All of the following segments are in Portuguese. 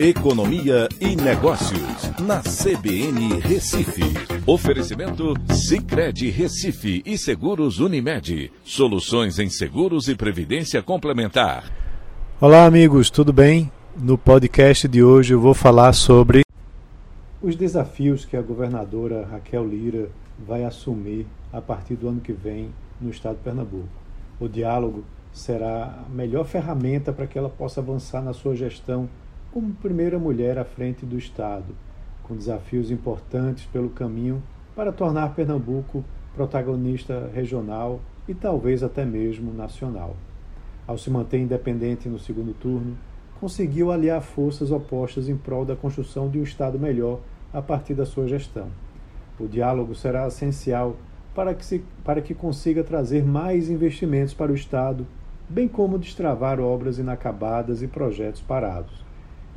Economia e Negócios, na CBN Recife. Oferecimento Cicred Recife e Seguros Unimed. Soluções em seguros e previdência complementar. Olá, amigos, tudo bem? No podcast de hoje eu vou falar sobre os desafios que a governadora Raquel Lira vai assumir a partir do ano que vem no estado de Pernambuco. O diálogo será a melhor ferramenta para que ela possa avançar na sua gestão como primeira mulher à frente do Estado, com desafios importantes pelo caminho para tornar Pernambuco protagonista regional e talvez até mesmo nacional. Ao se manter independente no segundo turno, conseguiu aliar forças opostas em prol da construção de um Estado melhor a partir da sua gestão. O diálogo será essencial para que, se, para que consiga trazer mais investimentos para o Estado, bem como destravar obras inacabadas e projetos parados.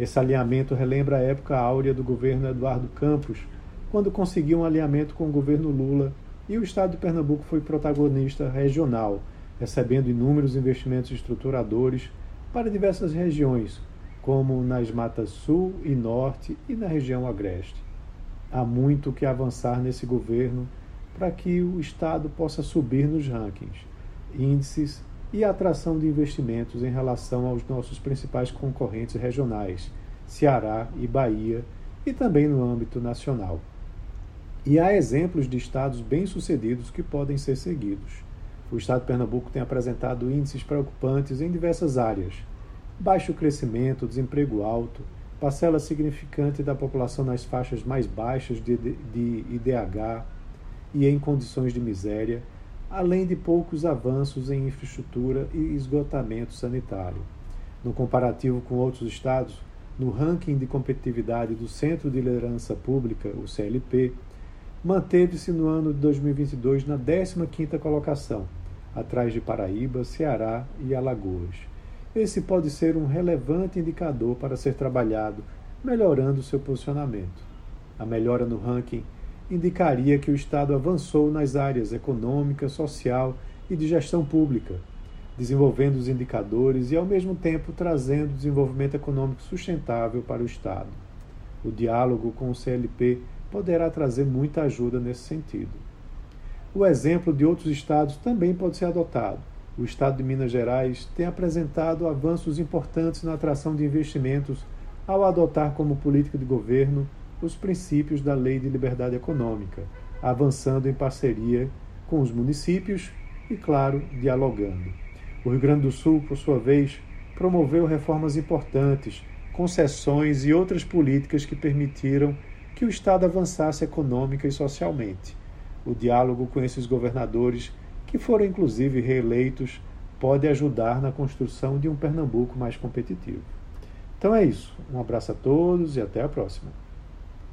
Esse alinhamento relembra a época áurea do governo Eduardo Campos, quando conseguiu um alinhamento com o governo Lula e o estado de Pernambuco foi protagonista regional, recebendo inúmeros investimentos estruturadores para diversas regiões, como nas matas sul e norte e na região agreste. Há muito que avançar nesse governo para que o estado possa subir nos rankings, índices e atração de investimentos em relação aos nossos principais concorrentes regionais, Ceará e Bahia, e também no âmbito nacional. E há exemplos de estados bem-sucedidos que podem ser seguidos. O estado de Pernambuco tem apresentado índices preocupantes em diversas áreas: baixo crescimento, desemprego alto, parcela significante da população nas faixas mais baixas de, de IDH e em condições de miséria além de poucos avanços em infraestrutura e esgotamento sanitário. No comparativo com outros estados, no ranking de competitividade do Centro de Liderança Pública, o CLP, manteve-se no ano de 2022 na 15ª colocação, atrás de Paraíba, Ceará e Alagoas. Esse pode ser um relevante indicador para ser trabalhado, melhorando seu posicionamento. A melhora no ranking indicaria que o Estado avançou nas áreas econômica, social e de gestão pública, desenvolvendo os indicadores e, ao mesmo tempo, trazendo desenvolvimento econômico sustentável para o Estado. O diálogo com o CLP poderá trazer muita ajuda nesse sentido. O exemplo de outros estados também pode ser adotado. O estado de Minas Gerais tem apresentado avanços importantes na atração de investimentos ao adotar como política de governo os princípios da Lei de Liberdade Econômica, avançando em parceria com os municípios e, claro, dialogando. O Rio Grande do Sul, por sua vez, promoveu reformas importantes, concessões e outras políticas que permitiram que o Estado avançasse econômica e socialmente. O diálogo com esses governadores, que foram inclusive reeleitos, pode ajudar na construção de um Pernambuco mais competitivo. Então é isso. Um abraço a todos e até a próxima.